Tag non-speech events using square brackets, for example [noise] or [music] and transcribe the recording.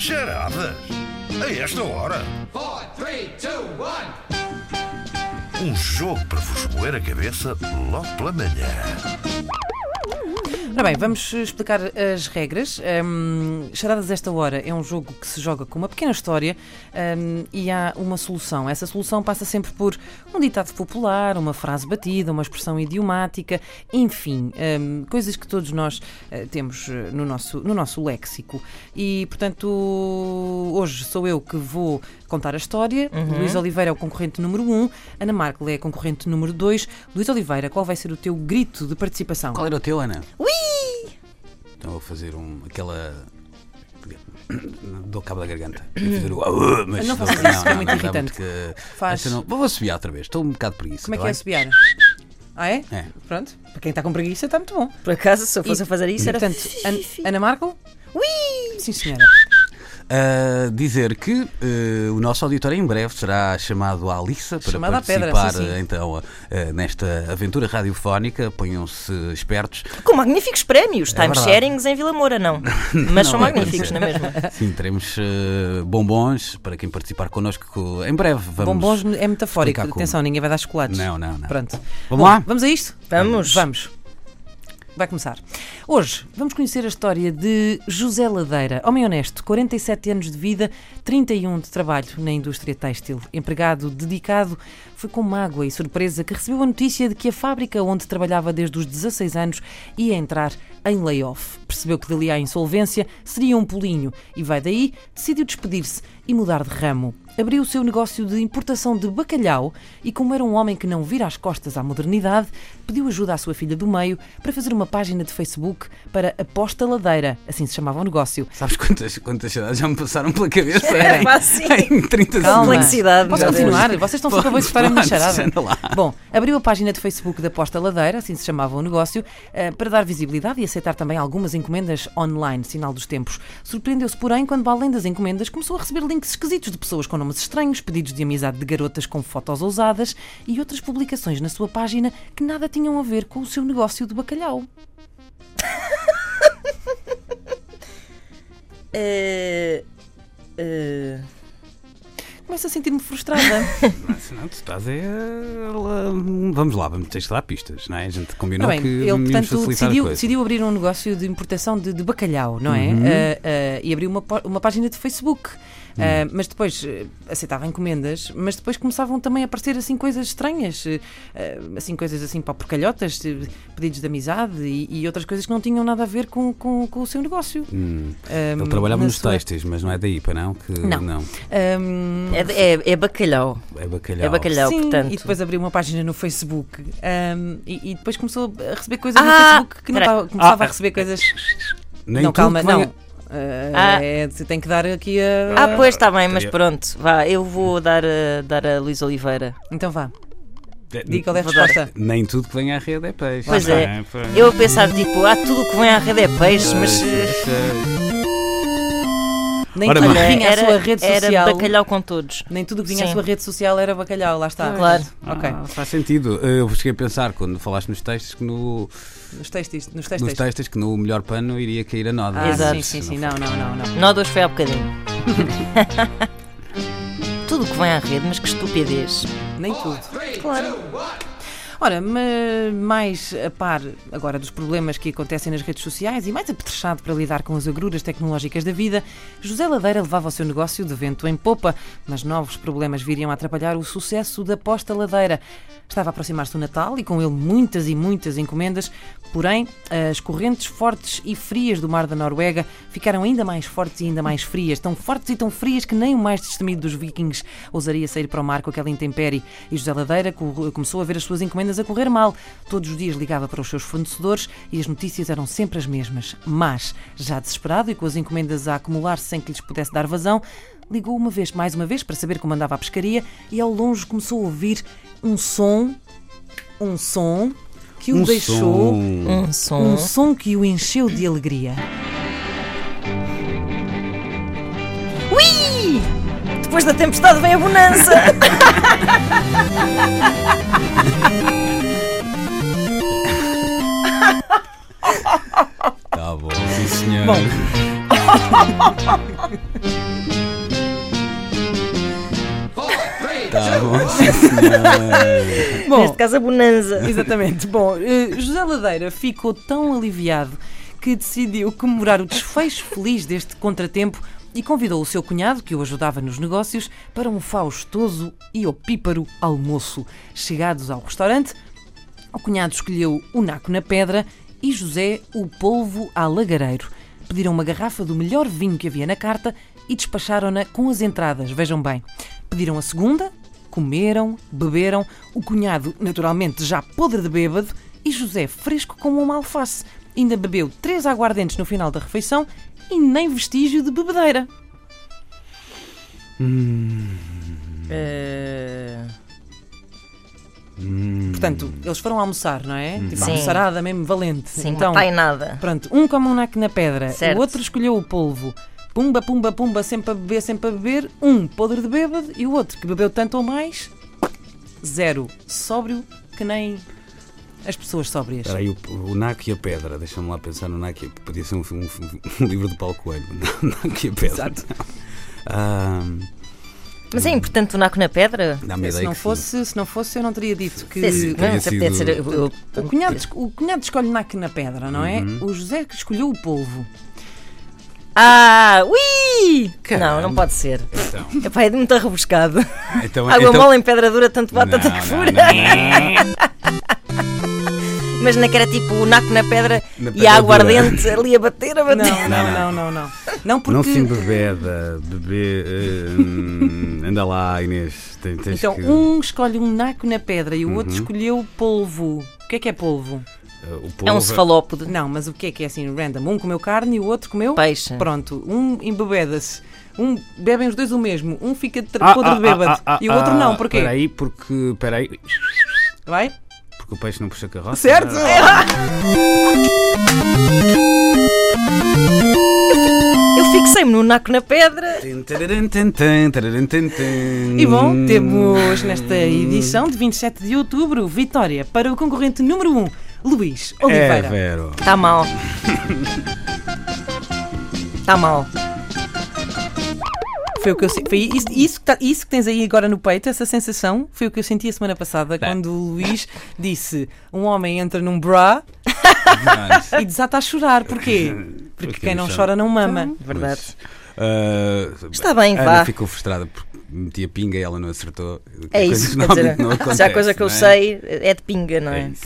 Charadas? A esta hora? four, three, two, one. Um jogo para vos moer a cabeça logo pela manhã. Ora bem, vamos explicar as regras. Um, Charadas esta hora é um jogo que se joga com uma pequena história um, e há uma solução. Essa solução passa sempre por um ditado popular, uma frase batida, uma expressão idiomática, enfim, um, coisas que todos nós uh, temos uh, no nosso, no nosso léxico. E, portanto, hoje sou eu que vou contar a história. Luís Oliveira é o concorrente número 1, um, Ana Markel é a concorrente número 2. Luís Oliveira, qual vai ser o teu grito de participação? Qual era o teu, Ana? Ui! Então vou fazer um, aquela. [coughs] Dou cabo da garganta. Vou fazer o. "Ah", Mas Não faças isso, é muito dá irritante. que- Faz. Essa não- Vou assobiar outra vez, estou um bocado preguiça. Como é tá que é assobiar? Ah, é? É. Pronto. Para quem está com preguiça, está muito bom. Por acaso, se eu fosse E- a fazer isso, era. portanto, An- Ana Marco? Ui! Sim, senhora. Ah, dizer que eh, o nosso auditório em breve será chamado à liça para Chamado à pedra, participar sim, sim. então eh, nesta aventura radiofónica. Ponham-se espertos. Com magníficos prémios. Time verdade. sharings em Vila Moura, não. [laughs] Mas são Não vai magníficos, acontecer. não é mesmo? Sim, teremos eh, bombons para quem participar connosco em breve. Vamos Bombons é metafórico. como. Atenção, ninguém vai dar chocolates. Não, não, não. Pronto. Vamos Bom, lá? Vamos a isto? Vamos. Vamos. Vai começar. Hoje vamos conhecer a história de José Ladeira, homem honesto, 47 anos de vida, 31 de trabalho na indústria têxtil. Empregado dedicado, foi com mágoa e surpresa que recebeu a notícia de que a fábrica onde trabalhava desde os 16 anos ia entrar em layoff. Percebeu que dali à insolvência seria um pulinho e vai daí, decidiu despedir-se e mudar de ramo. Abriu o seu negócio de importação de bacalhau e, como era um homem que não vira as costas à modernidade, pediu ajuda à sua filha do meio para fazer uma página de Facebook para Aposta Ladeira, assim se chamava o negócio. Sabes quantas, quantas cidades já me passaram pela cabeça? É, pá, sim. em 30 Calma. Complexidade, Posso meu Deus. continuar? Vocês estão sempre a escutar a minha charada. Bom, abriu a página de Facebook da Aposta Ladeira, assim se chamava o negócio, eh, para dar visibilidade e aceitar também algumas encomendas online, sinal dos tempos. Surpreendeu-se, porém, quando, além das encomendas, começou a receber links esquisitos de pessoas com nomes estranhos, pedidos de amizade de garotas com fotos ousadas e outras publicações na sua página que nada tinham a ver com o seu negócio de bacalhau. [laughs] Eh, Começo a sentir-me frustrada. [laughs] Não, não, tu estás é. lá- Vamos lá, vamos ter que dar pistas, não é? A gente combinou bem, que ele, portanto, a decidiu, decidiu abrir um negócio de importação de, de bacalhau, não é? Uhum. Ah, ah, e abriu uma, uma página de Facebook. Ah, mas depois aceitava encomendas, mas depois começavam também a aparecer assim coisas estranhas, ah, assim coisas assim para porcalhotas, pedidos de amizade e, e outras coisas que não tinham nada a ver com, com, com o seu negócio. Hum, ele trabalhava nos sua- mas não é daí, para não? Que, Não. Ah, é, de- é, é bacalhau. É bacalhau. É bacalhau, Sim, portanto. e depois abriu uma página no Facebook ahm, e, e depois começou a receber coisas no Ah, Facebook que não estava, começava Ah, a receber coisas. Nem não, calma, que venha- não. Ah, Ah. é, você tem que dar aqui a. Ah, pois está bem, mas pronto. Vá, eu vou dar a, dar a Luís Oliveira. Então vá, É, diga qual é a resposta. Nem tudo que vem à rede é peixe. Pois Não é. pá. Eu a pensar, tipo, ah, tudo o que vem à rede é peixe, mas. Nem Ora tudo bem. que vinha à era, sua rede era social. bacalhau com todos. Nem tudo que vinha à Sim. sua rede social era bacalhau, lá está. Claro. Ok. Ah, faz sentido. Eu cheguei a pensar, quando falaste nos textos, que no, Nos textos. Nos nos textos. textos que no melhor pano iria cair a noda. Ah, Exato. sim, sim, sim. Não, não, não, não. Nó de hoje foi há bocadinho. [laughs] tudo o que vem à rede, mas que estupidez. Nem tudo. Three, Claro. Ora, ma- mais a par agora dos problemas que acontecem nas redes sociais e mais apetrechado para lidar com as agruras tecnológicas da vida, José Ladeira levava o seu negócio de vento em popa, mas novos problemas viriam a atrapalhar o sucesso da Posta Ladeira. Estava a aproximar-se o Natal e com ele muitas e muitas encomendas, porém as correntes fortes e frias do mar da Noruega ficaram ainda mais fortes e ainda mais frias, tão fortes e tão frias que nem o mais destemido dos vikings ousaria sair para o mar com aquela intempérie. E José Ladeira co- começou a ver as suas encomendas a correr mal. Todos os dias ligava para os seus fornecedores e as notícias eram sempre as mesmas. Mas, já desesperado e com as encomendas a acumular-se sem que lhes pudesse dar vazão, ligou uma vez, mais uma vez, para saber como andava a pescaria e ao longe começou a ouvir um som, um som que o Um deixou, som. Um som. um som que o encheu de alegria. Depois da tempestade vem a bonança! Tá bom, sim senhor. Bom. Tá bom, sim, senhora. Bom, Neste caso, a bonanza. Exatamente. Bom, eh, José Ladeira ficou tão aliviado que decidiu comemorar o desfecho feliz deste contratempo e convidou o seu cunhado, que o ajudava nos negócios, para um faustoso e opíparo almoço. Chegados ao restaurante, o cunhado escolheu o naco na pedra e José o polvo a lagareiro. Pediram uma garrafa do melhor vinho que havia na carta e despacharam-na com as entradas, vejam bem. Pediram a segunda, comeram, beberam, o cunhado naturalmente já podre de bêbado e José fresco como uma alface. Ainda bebeu três aguardentes no final da refeição e nem vestígio de bebedeira. Eh, Portanto, eles foram almoçar, não é? Tipo, Sim. almoçarada mesmo valente. sim, então, não pai nada. Pronto, um come um naco na pedra, Certo. o outro escolheu o polvo. Pumba, pumba, pumba, sempre a beber, sempre a beber. Um podre de bêbado e o outro que bebeu tanto ou mais, zero. Sóbrio que nem as pessoas sóbrias. Espera aí, o, o Naco e a Pedra. Deixa-me lá pensar no Naco e a Podia ser um, um- um livro do Paulo Coelho. [laughs] Naco e a Pedra. Exato. Ah, Mas é importante o naco na pedra? Se não, sim. fosse, se não fosse, eu não teria dito que. Não, sido- ser. O cunhado, o cunhado escolhe naco na pedra, não é? Uhum. O José que escolheu o polvo. Ah, ui! Caramba. Não, não pode ser. Então, Epá, é muito rebuscado. então, Água então- mole em pedra dura, tanto Não, tanto que não, fura. não, [laughs] Imagina que era tipo o naco na pedra Na e pedra a água dura. ardente ali a bater, a Não, bater. [laughs] não, não, não, não. Não [laughs] porque. Não se embebeda, bebê. hum, anda lá, Inês. Tem- tens Então, que- um escolhe um naco na pedra e o outro Uhum. escolheu polvo. O que é que é polvo? o É um polvo- cefalópode. Não, mas o que é que é assim, random? Um comeu carne e o outro comeu Peixe. Pronto, um embebeda-se. Um, bebem os dois o mesmo. Um fica tra- Ah, podre ah, de bêbado ah, ah, e o outro ah, não. Porquê? Espera aí, porque. Espera aí. Vai? Porque o peixe não puxa carroça. Certo? Eu fixei-me no naco na pedra. E bom, temos nesta edição de 27 de outubro vitória para o concorrente número 1, Luís É, Oliveira. Vero. Está Tá mal. Está [laughs] mal. Foi o que eu se- foi isso, isso, que tá- isso que tens aí agora no peito, essa sensação, foi o que eu senti a semana passada quando o Luís disse: um homem entra num bra e desata a chorar. Porquê? Porque Porque quem não não chora não mama. Verdade. ah, Está bem, a vá. Ana ficou frustrada porque meti a pinga e ela não acertou. É isso, quer dizer, [laughs] não se há coisa acontece, que eu não é? sei é de pinga, não É é?